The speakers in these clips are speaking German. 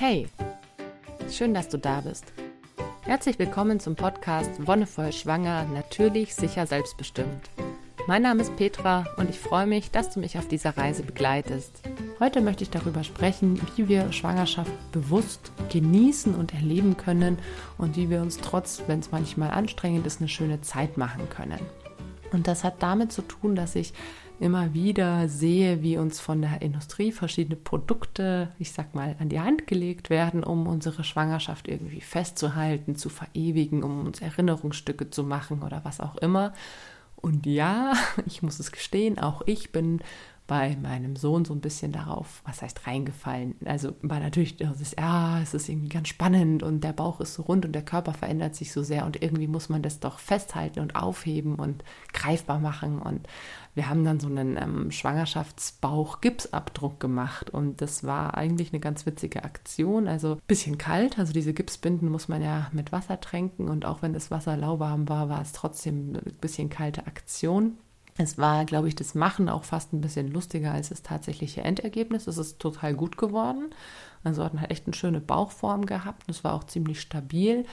Hey, schön, dass du da bist. Herzlich willkommen zum Podcast Wonnevoll Schwanger, natürlich, sicher, selbstbestimmt. Mein Name ist Petra und ich freue mich, dass du mich auf dieser Reise begleitest. Heute möchte ich darüber sprechen, wie wir Schwangerschaft bewusst genießen und erleben können und wie wir uns trotz, wenn es manchmal anstrengend ist, eine schöne Zeit machen können. Und das hat damit zu tun, dass ich immer wieder sehe, wie uns von der Industrie verschiedene Produkte, ich sag mal, an die Hand gelegt werden, um unsere Schwangerschaft irgendwie festzuhalten, zu verewigen, um uns Erinnerungsstücke zu machen oder was auch immer. Und ja, ich muss es gestehen, auch ich bin bei meinem Sohn so ein bisschen darauf, was heißt reingefallen. Also war natürlich, das ist, ja, es ist irgendwie ganz spannend und der Bauch ist so rund und der Körper verändert sich so sehr und irgendwie muss man das doch festhalten und aufheben und greifbar machen. Und wir haben dann so einen ähm, Schwangerschaftsbauch-Gipsabdruck gemacht und das war eigentlich eine ganz witzige Aktion. Also ein bisschen kalt, also diese Gipsbinden muss man ja mit Wasser tränken und auch wenn das Wasser lauwarm war, war es trotzdem ein bisschen kalte Aktion. Es war, glaube ich, das Machen auch fast ein bisschen lustiger als das tatsächliche Endergebnis. Es ist total gut geworden. Also hat halt echt eine schöne Bauchform gehabt. Es war auch ziemlich stabil.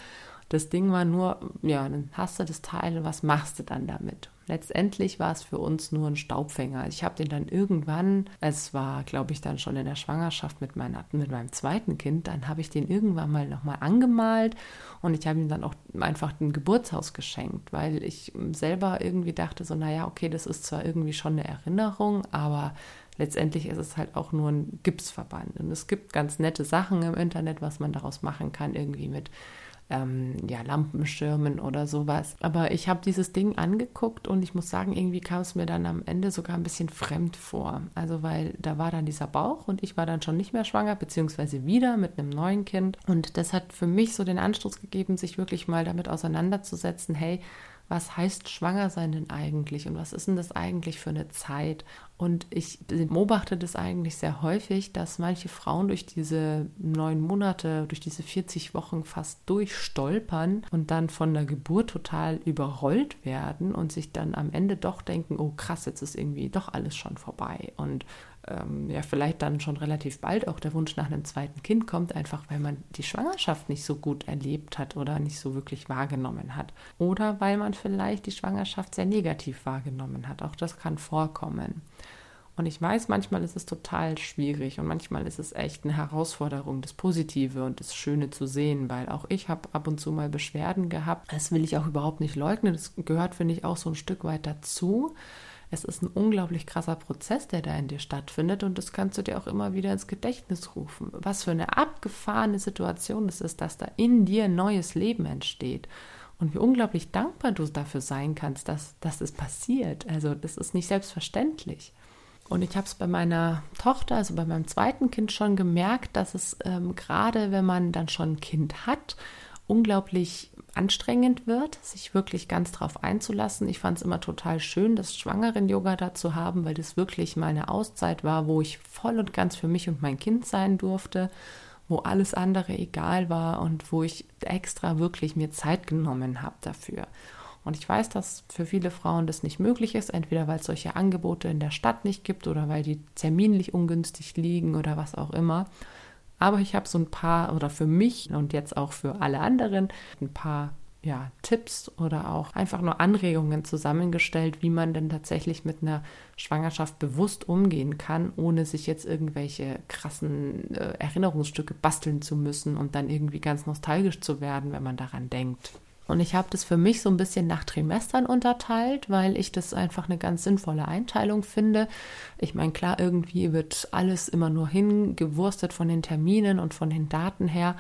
Das Ding war nur, ja, dann hast du das Teil, was machst du dann damit? Letztendlich war es für uns nur ein Staubfänger. Ich habe den dann irgendwann, es war, glaube ich, dann schon in der Schwangerschaft mit, meiner, mit meinem zweiten Kind, dann habe ich den irgendwann mal nochmal angemalt und ich habe ihm dann auch einfach ein Geburtshaus geschenkt, weil ich selber irgendwie dachte so, naja, okay, das ist zwar irgendwie schon eine Erinnerung, aber letztendlich ist es halt auch nur ein Gipsverband. Und es gibt ganz nette Sachen im Internet, was man daraus machen kann, irgendwie mit ähm, ja, Lampenschirmen oder sowas. Aber ich habe dieses Ding angeguckt und ich muss sagen, irgendwie kam es mir dann am Ende sogar ein bisschen fremd vor. Also weil da war dann dieser Bauch und ich war dann schon nicht mehr schwanger, beziehungsweise wieder mit einem neuen Kind. Und das hat für mich so den Anstoß gegeben, sich wirklich mal damit auseinanderzusetzen, hey, was heißt schwanger sein denn eigentlich und was ist denn das eigentlich für eine Zeit? Und ich beobachte das eigentlich sehr häufig, dass manche Frauen durch diese neun Monate, durch diese 40 Wochen fast durchstolpern und dann von der Geburt total überrollt werden und sich dann am Ende doch denken, oh krass, jetzt ist irgendwie doch alles schon vorbei. Und ähm, ja vielleicht dann schon relativ bald auch der Wunsch nach einem zweiten Kind kommt, einfach weil man die Schwangerschaft nicht so gut erlebt hat oder nicht so wirklich wahrgenommen hat. Oder weil man vielleicht die Schwangerschaft sehr negativ wahrgenommen hat. Auch das kann vorkommen. Und ich weiß, manchmal ist es total schwierig und manchmal ist es echt eine Herausforderung, das Positive und das Schöne zu sehen, weil auch ich habe ab und zu mal Beschwerden gehabt. Das will ich auch überhaupt nicht leugnen. Das gehört, finde ich, auch so ein Stück weit dazu. Es ist ein unglaublich krasser Prozess, der da in dir stattfindet und das kannst du dir auch immer wieder ins Gedächtnis rufen. Was für eine abgefahrene Situation es ist, dass da in dir ein neues Leben entsteht und wie unglaublich dankbar du dafür sein kannst, dass, dass es passiert. Also das ist nicht selbstverständlich. Und ich habe es bei meiner Tochter, also bei meinem zweiten Kind schon gemerkt, dass es ähm, gerade, wenn man dann schon ein Kind hat, unglaublich anstrengend wird, sich wirklich ganz drauf einzulassen. Ich fand es immer total schön, das Schwangeren-Yoga da zu haben, weil das wirklich meine Auszeit war, wo ich voll und ganz für mich und mein Kind sein durfte, wo alles andere egal war und wo ich extra wirklich mir Zeit genommen habe dafür. Und ich weiß, dass für viele Frauen das nicht möglich ist, entweder weil es solche Angebote in der Stadt nicht gibt oder weil die terminlich ungünstig liegen oder was auch immer. Aber ich habe so ein paar, oder für mich und jetzt auch für alle anderen, ein paar ja, Tipps oder auch einfach nur Anregungen zusammengestellt, wie man denn tatsächlich mit einer Schwangerschaft bewusst umgehen kann, ohne sich jetzt irgendwelche krassen äh, Erinnerungsstücke basteln zu müssen und dann irgendwie ganz nostalgisch zu werden, wenn man daran denkt. Und ich habe das für mich so ein bisschen nach Trimestern unterteilt, weil ich das einfach eine ganz sinnvolle Einteilung finde. Ich meine, klar, irgendwie wird alles immer nur hingewurstet von den Terminen und von den Daten her.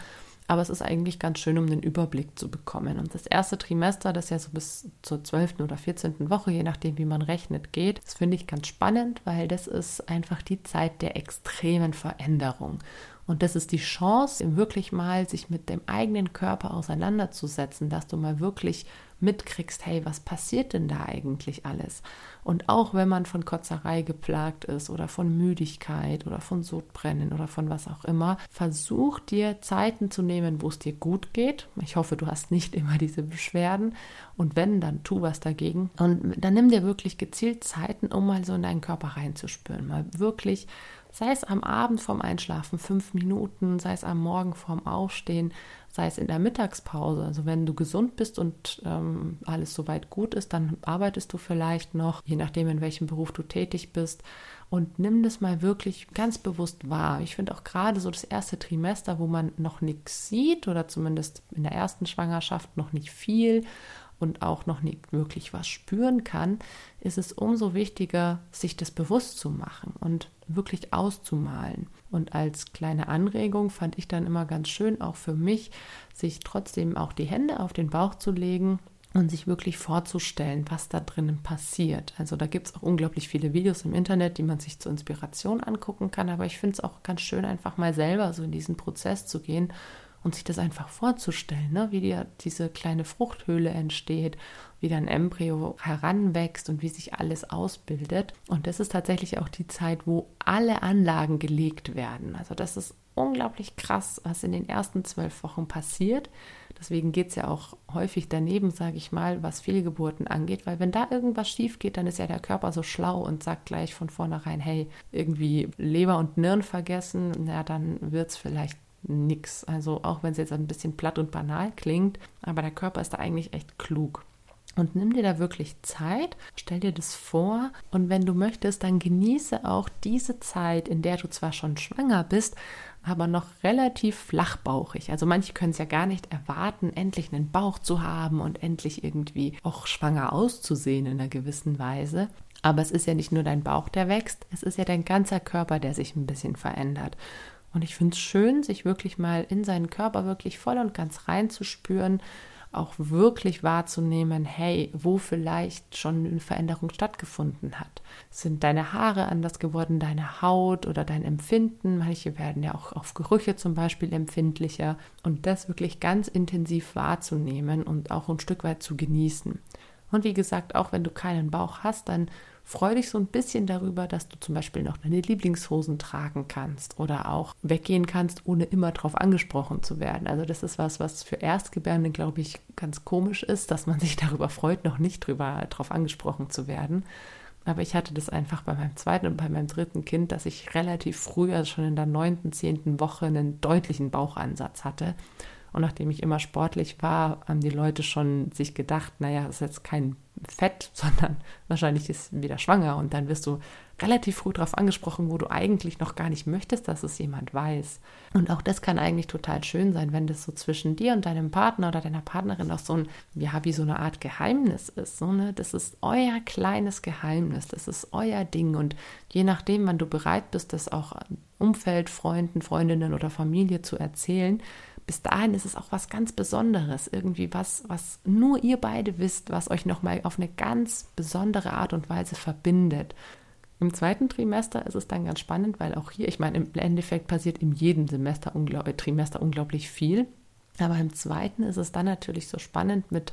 Aber es ist eigentlich ganz schön, um den Überblick zu bekommen. Und das erste Trimester, das ja so bis zur 12. oder 14. Woche, je nachdem, wie man rechnet, geht, das finde ich ganz spannend, weil das ist einfach die Zeit der extremen Veränderung. Und das ist die Chance, wirklich mal sich mit dem eigenen Körper auseinanderzusetzen, dass du mal wirklich mitkriegst, hey, was passiert denn da eigentlich alles? Und auch wenn man von Kotzerei geplagt ist oder von Müdigkeit oder von Sodbrennen oder von was auch immer, versuch dir Zeiten zu nehmen, wo es dir gut geht. Ich hoffe, du hast nicht immer diese Beschwerden. Und wenn, dann tu was dagegen. Und dann nimm dir wirklich gezielt Zeiten, um mal so in deinen Körper reinzuspüren. Mal wirklich Sei es am Abend vorm Einschlafen fünf Minuten, sei es am Morgen vorm Aufstehen, sei es in der Mittagspause. Also wenn du gesund bist und ähm, alles soweit gut ist, dann arbeitest du vielleicht noch, je nachdem in welchem Beruf du tätig bist. Und nimm das mal wirklich ganz bewusst wahr. Ich finde auch gerade so das erste Trimester, wo man noch nichts sieht oder zumindest in der ersten Schwangerschaft noch nicht viel und auch noch nicht wirklich was spüren kann, ist es umso wichtiger, sich das bewusst zu machen und wirklich auszumalen. Und als kleine Anregung fand ich dann immer ganz schön, auch für mich, sich trotzdem auch die Hände auf den Bauch zu legen und sich wirklich vorzustellen, was da drinnen passiert. Also da gibt es auch unglaublich viele Videos im Internet, die man sich zur Inspiration angucken kann, aber ich finde es auch ganz schön, einfach mal selber so in diesen Prozess zu gehen und sich das einfach vorzustellen, ne? wie die, diese kleine Fruchthöhle entsteht, wie dann Embryo heranwächst und wie sich alles ausbildet. Und das ist tatsächlich auch die Zeit, wo alle Anlagen gelegt werden. Also das ist unglaublich krass, was in den ersten zwölf Wochen passiert. Deswegen geht es ja auch häufig daneben, sage ich mal, was Fehlgeburten angeht, weil wenn da irgendwas schief geht, dann ist ja der Körper so schlau und sagt gleich von vornherein, hey, irgendwie Leber und Nieren vergessen, na dann wird es vielleicht nix. Also auch wenn es jetzt ein bisschen platt und banal klingt, aber der Körper ist da eigentlich echt klug. Und nimm dir da wirklich Zeit, stell dir das vor und wenn du möchtest, dann genieße auch diese Zeit, in der du zwar schon schwanger bist, aber noch relativ flachbauchig. Also manche können es ja gar nicht erwarten, endlich einen Bauch zu haben und endlich irgendwie auch schwanger auszusehen in einer gewissen Weise. Aber es ist ja nicht nur dein Bauch, der wächst, es ist ja dein ganzer Körper, der sich ein bisschen verändert. Und ich finde es schön, sich wirklich mal in seinen Körper wirklich voll und ganz reinzuspüren, auch wirklich wahrzunehmen, hey, wo vielleicht schon eine Veränderung stattgefunden hat. Sind deine Haare anders geworden, deine Haut oder dein Empfinden? Manche werden ja auch auf Gerüche zum Beispiel empfindlicher. Und das wirklich ganz intensiv wahrzunehmen und auch ein Stück weit zu genießen. Und wie gesagt, auch wenn du keinen Bauch hast, dann Freu dich so ein bisschen darüber, dass du zum Beispiel noch deine Lieblingshosen tragen kannst oder auch weggehen kannst, ohne immer darauf angesprochen zu werden. Also das ist was, was für Erstgebärende, glaube ich, ganz komisch ist, dass man sich darüber freut, noch nicht drüber darauf angesprochen zu werden. Aber ich hatte das einfach bei meinem zweiten und bei meinem dritten Kind, dass ich relativ früh, also schon in der neunten, zehnten Woche, einen deutlichen Bauchansatz hatte. Und nachdem ich immer sportlich war, haben die Leute schon sich gedacht, naja, ist jetzt kein Fett, sondern wahrscheinlich ist wieder schwanger und dann wirst du relativ früh darauf angesprochen, wo du eigentlich noch gar nicht möchtest, dass es jemand weiß. Und auch das kann eigentlich total schön sein, wenn das so zwischen dir und deinem Partner oder deiner Partnerin auch so ein, ja, wie so eine Art Geheimnis ist. So, ne? Das ist euer kleines Geheimnis, das ist euer Ding. Und je nachdem, wann du bereit bist, das auch Umfeld, Freunden, Freundinnen oder Familie zu erzählen, bis dahin ist es auch was ganz Besonderes, irgendwie was, was nur ihr beide wisst, was euch nochmal auf eine ganz besondere Art und Weise verbindet. Im zweiten Trimester ist es dann ganz spannend, weil auch hier, ich meine, im Endeffekt passiert in jedem Semester unglaub, Trimester unglaublich viel. Aber im zweiten ist es dann natürlich so spannend mit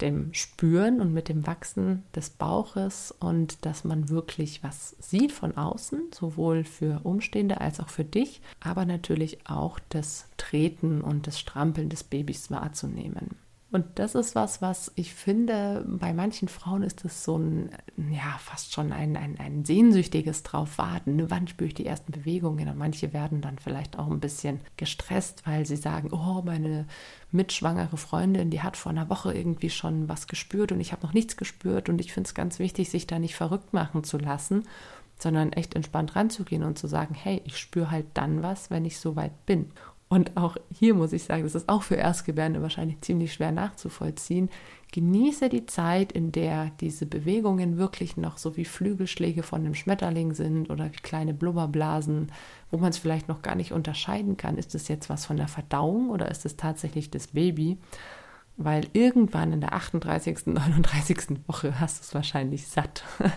dem Spüren und mit dem Wachsen des Bauches und dass man wirklich was sieht von außen, sowohl für Umstehende als auch für dich, aber natürlich auch das Treten und das Strampeln des Babys wahrzunehmen. Und das ist was, was ich finde, bei manchen Frauen ist es so ein, ja, fast schon ein, ein, ein sehnsüchtiges drauf warten. Ne? Wann spüre ich die ersten Bewegungen? Und manche werden dann vielleicht auch ein bisschen gestresst, weil sie sagen, oh, meine mitschwangere Freundin, die hat vor einer Woche irgendwie schon was gespürt und ich habe noch nichts gespürt. Und ich finde es ganz wichtig, sich da nicht verrückt machen zu lassen, sondern echt entspannt ranzugehen und zu sagen, hey, ich spüre halt dann was, wenn ich so weit bin. Und auch hier muss ich sagen, das ist auch für Erstgebärende wahrscheinlich ziemlich schwer nachzuvollziehen. Genieße die Zeit, in der diese Bewegungen wirklich noch so wie Flügelschläge von einem Schmetterling sind oder wie kleine Blubberblasen, wo man es vielleicht noch gar nicht unterscheiden kann. Ist es jetzt was von der Verdauung oder ist es tatsächlich das Baby? Weil irgendwann in der 38., 39. Woche hast du es wahrscheinlich satt.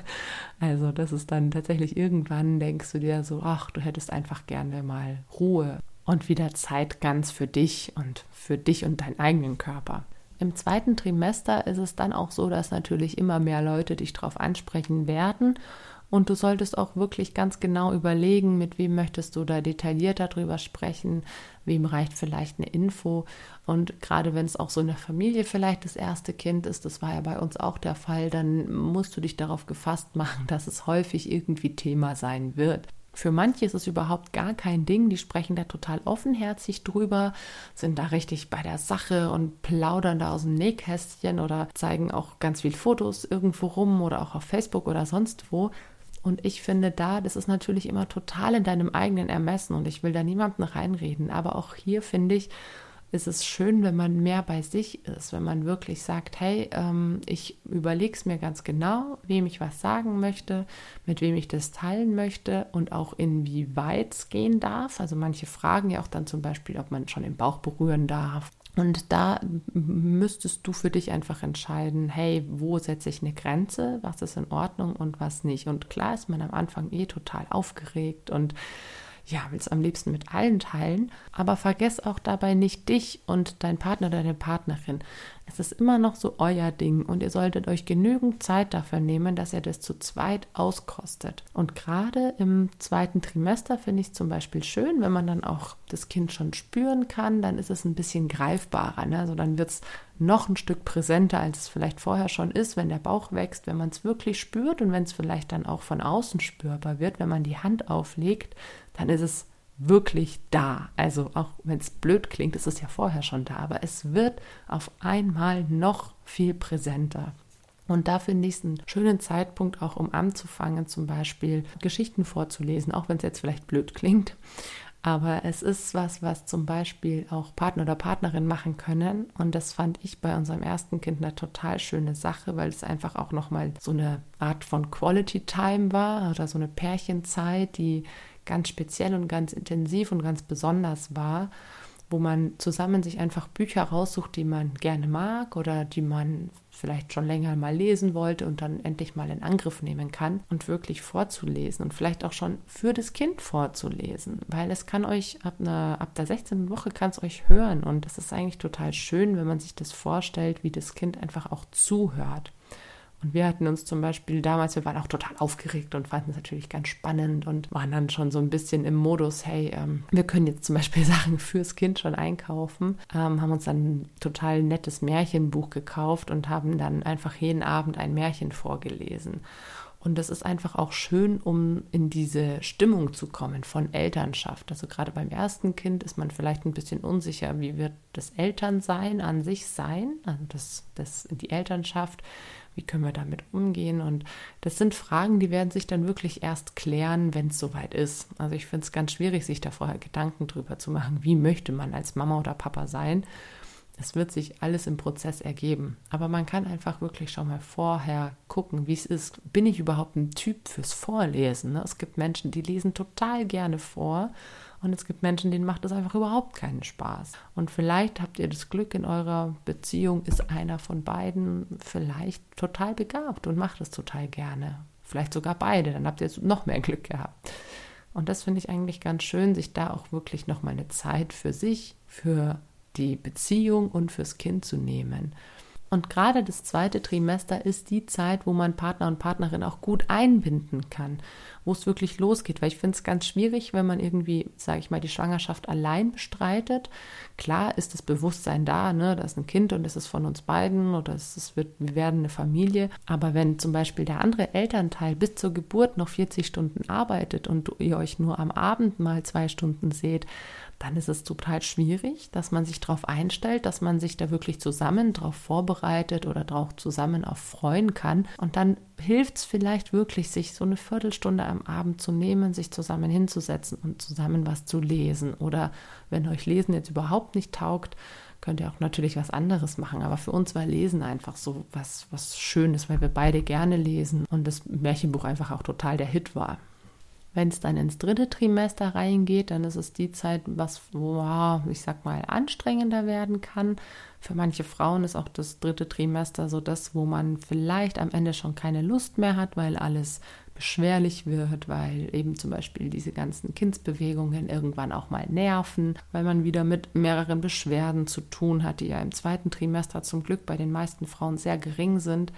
Also das ist dann tatsächlich irgendwann denkst du dir so, ach, du hättest einfach gerne mal Ruhe und wieder Zeit ganz für dich und für dich und deinen eigenen Körper. Im zweiten Trimester ist es dann auch so, dass natürlich immer mehr Leute dich darauf ansprechen werden und du solltest auch wirklich ganz genau überlegen, mit wem möchtest du da detailliert darüber sprechen, wem reicht vielleicht eine Info. Und gerade wenn es auch so in der Familie vielleicht das erste Kind ist, das war ja bei uns auch der Fall, dann musst du dich darauf gefasst machen, dass es häufig irgendwie Thema sein wird. Für manche ist es überhaupt gar kein Ding, die sprechen da total offenherzig drüber, sind da richtig bei der Sache und plaudern da aus dem Nähkästchen oder zeigen auch ganz viel Fotos irgendwo rum oder auch auf Facebook oder sonst wo. Und ich finde da, das ist natürlich immer total in deinem eigenen Ermessen und ich will da niemandem reinreden. Aber auch hier finde ich, ist es schön, wenn man mehr bei sich ist, wenn man wirklich sagt, hey, ähm, ich überlege es mir ganz genau, wem ich was sagen möchte, mit wem ich das teilen möchte und auch inwieweit es gehen darf. Also manche fragen ja auch dann zum Beispiel, ob man schon den Bauch berühren darf. Und da müsstest du für dich einfach entscheiden, hey, wo setze ich eine Grenze, was ist in Ordnung und was nicht. Und klar ist man am Anfang eh total aufgeregt und ja, will es am liebsten mit allen teilen, aber vergess auch dabei nicht dich und dein Partner oder deine Partnerin. Es ist immer noch so euer Ding und ihr solltet euch genügend Zeit dafür nehmen, dass ihr das zu zweit auskostet. Und gerade im zweiten Trimester finde ich es zum Beispiel schön, wenn man dann auch das Kind schon spüren kann, dann ist es ein bisschen greifbarer. Ne? Also dann wird es noch ein Stück präsenter, als es vielleicht vorher schon ist, wenn der Bauch wächst, wenn man es wirklich spürt und wenn es vielleicht dann auch von außen spürbar wird, wenn man die Hand auflegt, dann ist es wirklich da. Also auch wenn es blöd klingt, ist es ja vorher schon da, aber es wird auf einmal noch viel präsenter. Und da finde ich es einen schönen Zeitpunkt, auch um anzufangen, zum Beispiel Geschichten vorzulesen, auch wenn es jetzt vielleicht blöd klingt. Aber es ist was, was zum Beispiel auch Partner oder Partnerin machen können. Und das fand ich bei unserem ersten Kind eine total schöne Sache, weil es einfach auch nochmal so eine Art von Quality Time war oder so eine Pärchenzeit, die ganz speziell und ganz intensiv und ganz besonders war, wo man zusammen sich einfach Bücher raussucht, die man gerne mag oder die man vielleicht schon länger mal lesen wollte und dann endlich mal in Angriff nehmen kann und wirklich vorzulesen und vielleicht auch schon für das Kind vorzulesen, weil es kann euch ab, einer, ab der 16. Woche kann es euch hören und das ist eigentlich total schön, wenn man sich das vorstellt, wie das Kind einfach auch zuhört. Und wir hatten uns zum Beispiel damals, wir waren auch total aufgeregt und fanden es natürlich ganz spannend und waren dann schon so ein bisschen im Modus, hey, ähm, wir können jetzt zum Beispiel Sachen fürs Kind schon einkaufen, ähm, haben uns dann ein total nettes Märchenbuch gekauft und haben dann einfach jeden Abend ein Märchen vorgelesen. Und das ist einfach auch schön, um in diese Stimmung zu kommen von Elternschaft. Also gerade beim ersten Kind ist man vielleicht ein bisschen unsicher, wie wird das Elternsein an sich sein, also das, das die Elternschaft, wie können wir damit umgehen? Und das sind Fragen, die werden sich dann wirklich erst klären, wenn es soweit ist. Also ich finde es ganz schwierig, sich da vorher Gedanken drüber zu machen, wie möchte man als Mama oder Papa sein. Es wird sich alles im Prozess ergeben. Aber man kann einfach wirklich schon mal vorher gucken, wie es ist. Bin ich überhaupt ein Typ fürs Vorlesen? Ne? Es gibt Menschen, die lesen total gerne vor und es gibt Menschen, denen macht es einfach überhaupt keinen Spaß. Und vielleicht habt ihr das Glück in eurer Beziehung, ist einer von beiden vielleicht total begabt und macht es total gerne. Vielleicht sogar beide, dann habt ihr noch mehr Glück gehabt. Und das finde ich eigentlich ganz schön, sich da auch wirklich nochmal eine Zeit für sich, für die Beziehung und fürs Kind zu nehmen. Und gerade das zweite Trimester ist die Zeit, wo man Partner und Partnerin auch gut einbinden kann, wo es wirklich losgeht. Weil ich finde es ganz schwierig, wenn man irgendwie, sage ich mal, die Schwangerschaft allein bestreitet. Klar ist das Bewusstsein da, ne, da ist ein Kind und es ist von uns beiden oder es ist, wird, wir werden eine Familie. Aber wenn zum Beispiel der andere Elternteil bis zur Geburt noch 40 Stunden arbeitet und ihr euch nur am Abend mal zwei Stunden seht, dann ist es total schwierig, dass man sich darauf einstellt, dass man sich da wirklich zusammen darauf vorbereitet oder darauf zusammen auch freuen kann. Und dann hilft es vielleicht wirklich, sich so eine Viertelstunde am Abend zu nehmen, sich zusammen hinzusetzen und zusammen was zu lesen. Oder wenn euch Lesen jetzt überhaupt nicht taugt, könnt ihr auch natürlich was anderes machen. Aber für uns war Lesen einfach so was, was Schönes, weil wir beide gerne lesen und das Märchenbuch einfach auch total der Hit war. Wenn es dann ins dritte Trimester reingeht, dann ist es die Zeit, was, wow, ich sag mal, anstrengender werden kann. Für manche Frauen ist auch das dritte Trimester so das, wo man vielleicht am Ende schon keine Lust mehr hat, weil alles beschwerlich wird, weil eben zum Beispiel diese ganzen Kindsbewegungen irgendwann auch mal nerven, weil man wieder mit mehreren Beschwerden zu tun hat, die ja im zweiten Trimester zum Glück bei den meisten Frauen sehr gering sind.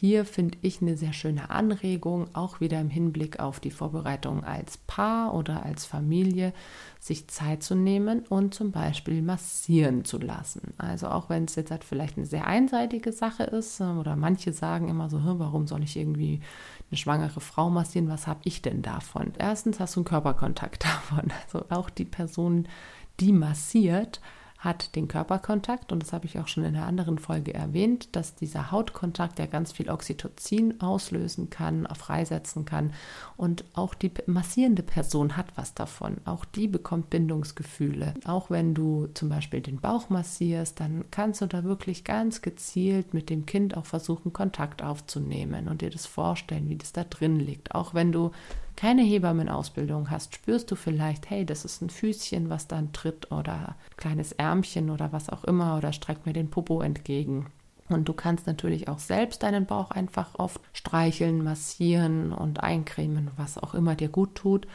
Hier finde ich eine sehr schöne Anregung, auch wieder im Hinblick auf die Vorbereitung als Paar oder als Familie, sich Zeit zu nehmen und zum Beispiel massieren zu lassen. Also auch wenn es jetzt halt vielleicht eine sehr einseitige Sache ist äh, oder manche sagen immer so, warum soll ich irgendwie eine schwangere Frau massieren, was habe ich denn davon? Erstens hast du einen Körperkontakt davon. Also auch die Person, die massiert, hat den Körperkontakt und das habe ich auch schon in einer anderen Folge erwähnt, dass dieser Hautkontakt ja ganz viel Oxytocin auslösen kann, freisetzen kann und auch die massierende Person hat was davon. Auch die bekommt Bindungsgefühle. Auch wenn du zum Beispiel den Bauch massierst, dann kannst du da wirklich ganz gezielt mit dem Kind auch versuchen, Kontakt aufzunehmen und dir das vorstellen, wie das da drin liegt. Auch wenn du keine Hebammenausbildung hast, spürst du vielleicht, hey, das ist ein Füßchen, was dann tritt oder ein kleines Ärmchen oder was auch immer oder streckt mir den Popo entgegen. Und du kannst natürlich auch selbst deinen Bauch einfach oft streicheln, massieren und eincremen, was auch immer dir gut tut.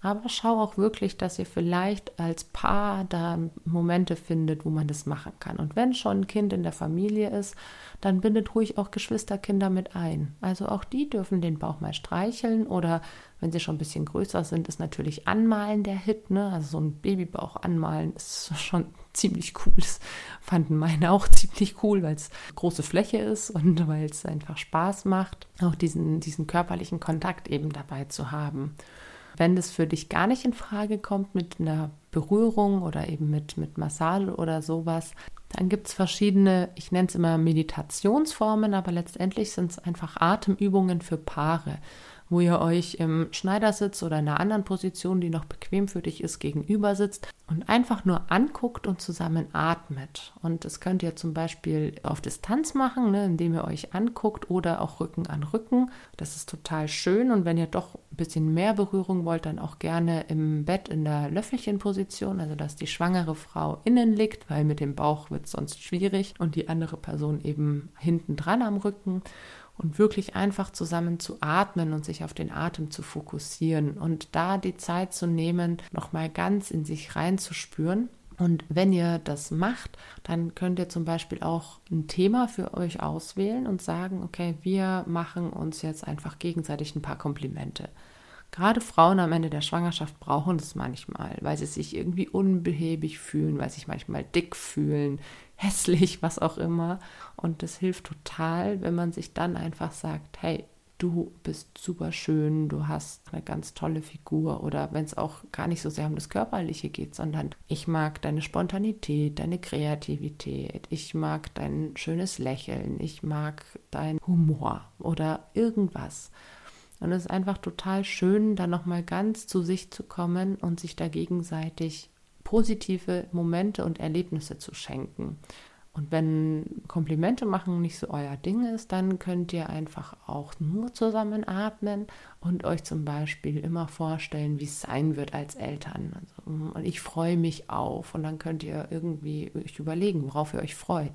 Aber schau auch wirklich, dass ihr vielleicht als Paar da Momente findet, wo man das machen kann. Und wenn schon ein Kind in der Familie ist, dann bindet ruhig auch Geschwisterkinder mit ein. Also auch die dürfen den Bauch mal streicheln oder wenn sie schon ein bisschen größer sind, ist natürlich Anmalen der Hit. Ne? Also so ein Babybauch anmalen ist schon ziemlich cool. Das fanden meine auch ziemlich cool, weil es große Fläche ist und weil es einfach Spaß macht, auch diesen, diesen körperlichen Kontakt eben dabei zu haben. Wenn das für dich gar nicht in Frage kommt mit einer Berührung oder eben mit, mit Massage oder sowas, dann gibt es verschiedene, ich nenne es immer Meditationsformen, aber letztendlich sind es einfach Atemübungen für Paare wo ihr euch im Schneidersitz oder in einer anderen Position, die noch bequem für dich ist, gegenüber sitzt und einfach nur anguckt und zusammen atmet. Und das könnt ihr zum Beispiel auf Distanz machen, ne, indem ihr euch anguckt oder auch Rücken an Rücken. Das ist total schön. Und wenn ihr doch ein bisschen mehr Berührung wollt, dann auch gerne im Bett in der Löffelchenposition, also dass die schwangere Frau innen liegt, weil mit dem Bauch wird es sonst schwierig und die andere Person eben hinten dran am Rücken und wirklich einfach zusammen zu atmen und sich auf den Atem zu fokussieren und da die Zeit zu nehmen, nochmal ganz in sich reinzuspüren. Und wenn ihr das macht, dann könnt ihr zum Beispiel auch ein Thema für euch auswählen und sagen, okay, wir machen uns jetzt einfach gegenseitig ein paar Komplimente. Gerade Frauen am Ende der Schwangerschaft brauchen das manchmal, weil sie sich irgendwie unbehäbig fühlen, weil sie sich manchmal dick fühlen, hässlich, was auch immer. Und das hilft total, wenn man sich dann einfach sagt, hey, du bist super schön, du hast eine ganz tolle Figur oder wenn es auch gar nicht so sehr um das Körperliche geht, sondern ich mag deine Spontanität, deine Kreativität, ich mag dein schönes Lächeln, ich mag dein Humor oder irgendwas. Und es ist einfach total schön, da nochmal ganz zu sich zu kommen und sich da gegenseitig positive Momente und Erlebnisse zu schenken. Und wenn Komplimente machen nicht so euer Ding ist, dann könnt ihr einfach auch nur zusammen atmen und euch zum Beispiel immer vorstellen, wie es sein wird als Eltern. Also, und ich freue mich auf. Und dann könnt ihr irgendwie euch überlegen, worauf ihr euch freut.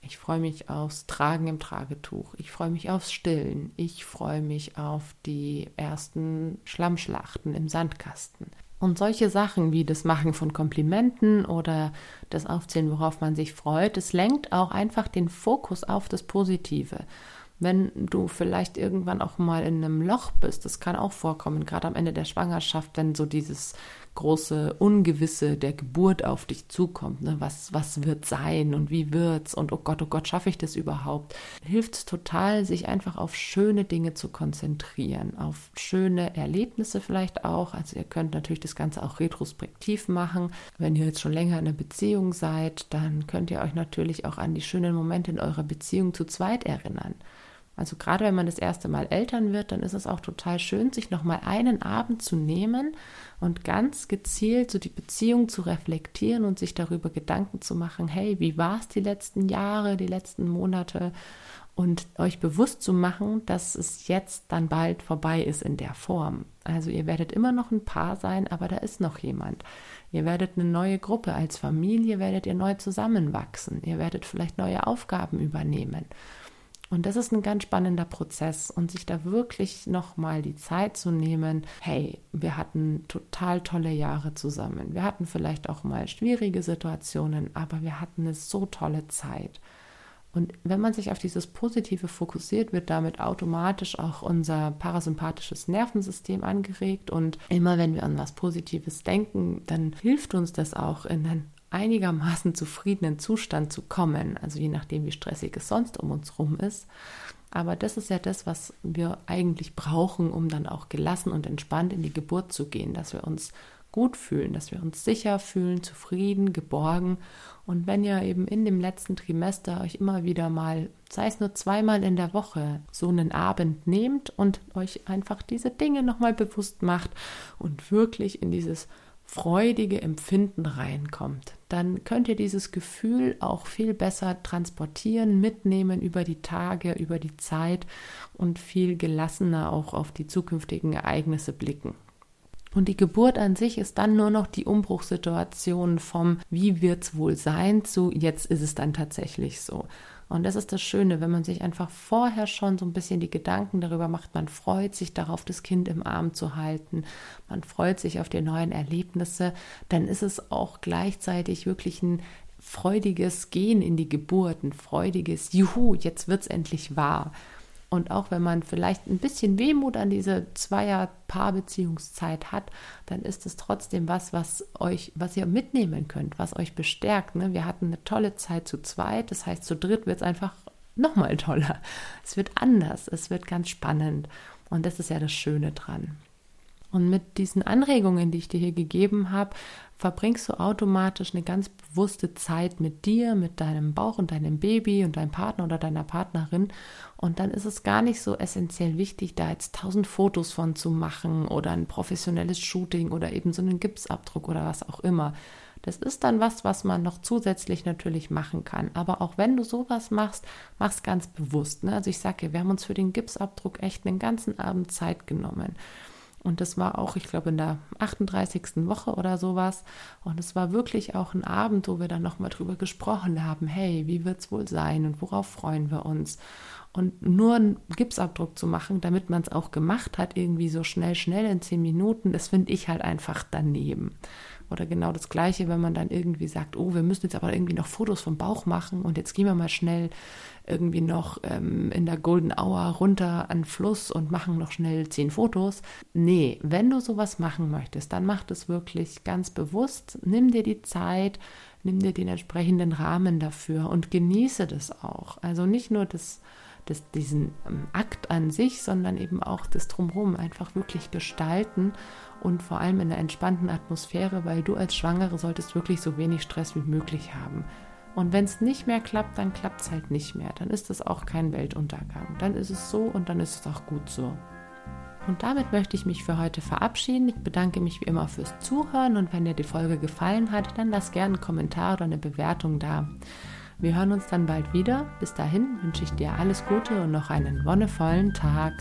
Ich freue mich aufs Tragen im Tragetuch. Ich freue mich aufs Stillen. Ich freue mich auf die ersten Schlammschlachten im Sandkasten. Und solche Sachen wie das Machen von Komplimenten oder das Aufzählen, worauf man sich freut, das lenkt auch einfach den Fokus auf das Positive. Wenn du vielleicht irgendwann auch mal in einem Loch bist, das kann auch vorkommen, gerade am Ende der Schwangerschaft, wenn so dieses große Ungewisse der Geburt auf dich zukommt. Ne? Was, was wird sein und wie wird's und oh Gott, oh Gott, schaffe ich das überhaupt? Hilft total, sich einfach auf schöne Dinge zu konzentrieren, auf schöne Erlebnisse vielleicht auch. Also ihr könnt natürlich das Ganze auch retrospektiv machen. Wenn ihr jetzt schon länger in einer Beziehung seid, dann könnt ihr euch natürlich auch an die schönen Momente in eurer Beziehung zu zweit erinnern. Also gerade wenn man das erste Mal Eltern wird, dann ist es auch total schön, sich nochmal einen Abend zu nehmen und ganz gezielt so die Beziehung zu reflektieren und sich darüber Gedanken zu machen, hey, wie war es die letzten Jahre, die letzten Monate und euch bewusst zu machen, dass es jetzt dann bald vorbei ist in der Form. Also ihr werdet immer noch ein Paar sein, aber da ist noch jemand. Ihr werdet eine neue Gruppe als Familie, werdet ihr neu zusammenwachsen. Ihr werdet vielleicht neue Aufgaben übernehmen. Und das ist ein ganz spannender Prozess und sich da wirklich nochmal die Zeit zu nehmen, hey, wir hatten total tolle Jahre zusammen. Wir hatten vielleicht auch mal schwierige Situationen, aber wir hatten eine so tolle Zeit. Und wenn man sich auf dieses Positive fokussiert, wird damit automatisch auch unser parasympathisches Nervensystem angeregt. Und immer wenn wir an was Positives denken, dann hilft uns das auch in einen einigermaßen zufriedenen Zustand zu kommen. Also je nachdem, wie stressig es sonst um uns rum ist. Aber das ist ja das, was wir eigentlich brauchen, um dann auch gelassen und entspannt in die Geburt zu gehen, dass wir uns gut fühlen, dass wir uns sicher fühlen, zufrieden, geborgen. Und wenn ihr eben in dem letzten Trimester euch immer wieder mal, sei es nur zweimal in der Woche, so einen Abend nehmt und euch einfach diese Dinge nochmal bewusst macht und wirklich in dieses freudige Empfinden reinkommt, dann könnt ihr dieses Gefühl auch viel besser transportieren, mitnehmen über die Tage, über die Zeit und viel gelassener auch auf die zukünftigen Ereignisse blicken. Und die Geburt an sich ist dann nur noch die Umbruchssituation vom wie wird's wohl sein zu jetzt ist es dann tatsächlich so. Und das ist das Schöne, wenn man sich einfach vorher schon so ein bisschen die Gedanken darüber macht, man freut sich darauf, das Kind im Arm zu halten, man freut sich auf die neuen Erlebnisse, dann ist es auch gleichzeitig wirklich ein freudiges Gehen in die Geburt, ein freudiges Juhu, jetzt wird's endlich wahr. Und auch wenn man vielleicht ein bisschen Wehmut an diese Zweier-Paarbeziehungszeit hat, dann ist es trotzdem was, was euch, was ihr mitnehmen könnt, was euch bestärkt. Ne? Wir hatten eine tolle Zeit zu zweit, das heißt, zu dritt wird es einfach nochmal toller. Es wird anders, es wird ganz spannend. Und das ist ja das Schöne dran. Und mit diesen Anregungen, die ich dir hier gegeben habe, verbringst du automatisch eine ganz bewusste Zeit mit dir, mit deinem Bauch und deinem Baby und deinem Partner oder deiner Partnerin. Und dann ist es gar nicht so essentiell wichtig, da jetzt tausend Fotos von zu machen oder ein professionelles Shooting oder eben so einen Gipsabdruck oder was auch immer. Das ist dann was, was man noch zusätzlich natürlich machen kann. Aber auch wenn du sowas machst, mach's ganz bewusst. Ne? Also ich sage, wir haben uns für den Gipsabdruck echt einen ganzen Abend Zeit genommen. Und das war auch, ich glaube, in der 38. Woche oder sowas. Und es war wirklich auch ein Abend, wo wir dann nochmal drüber gesprochen haben, hey, wie wird es wohl sein und worauf freuen wir uns? Und nur einen Gipsabdruck zu machen, damit man es auch gemacht hat, irgendwie so schnell, schnell in zehn Minuten, das finde ich halt einfach daneben. Oder genau das Gleiche, wenn man dann irgendwie sagt, oh, wir müssen jetzt aber irgendwie noch Fotos vom Bauch machen und jetzt gehen wir mal schnell irgendwie noch ähm, in der Golden Hour runter an den Fluss und machen noch schnell zehn Fotos. Nee, wenn du sowas machen möchtest, dann mach das wirklich ganz bewusst. Nimm dir die Zeit, nimm dir den entsprechenden Rahmen dafür und genieße das auch. Also nicht nur das das, diesen ähm, Akt an sich, sondern eben auch das Drumherum einfach wirklich gestalten und vor allem in einer entspannten Atmosphäre, weil du als Schwangere solltest wirklich so wenig Stress wie möglich haben. Und wenn es nicht mehr klappt, dann klappt es halt nicht mehr. Dann ist es auch kein Weltuntergang. Dann ist es so und dann ist es auch gut so. Und damit möchte ich mich für heute verabschieden. Ich bedanke mich wie immer fürs Zuhören und wenn dir die Folge gefallen hat, dann lass gerne einen Kommentar oder eine Bewertung da. Wir hören uns dann bald wieder. Bis dahin wünsche ich dir alles Gute und noch einen wonnevollen Tag.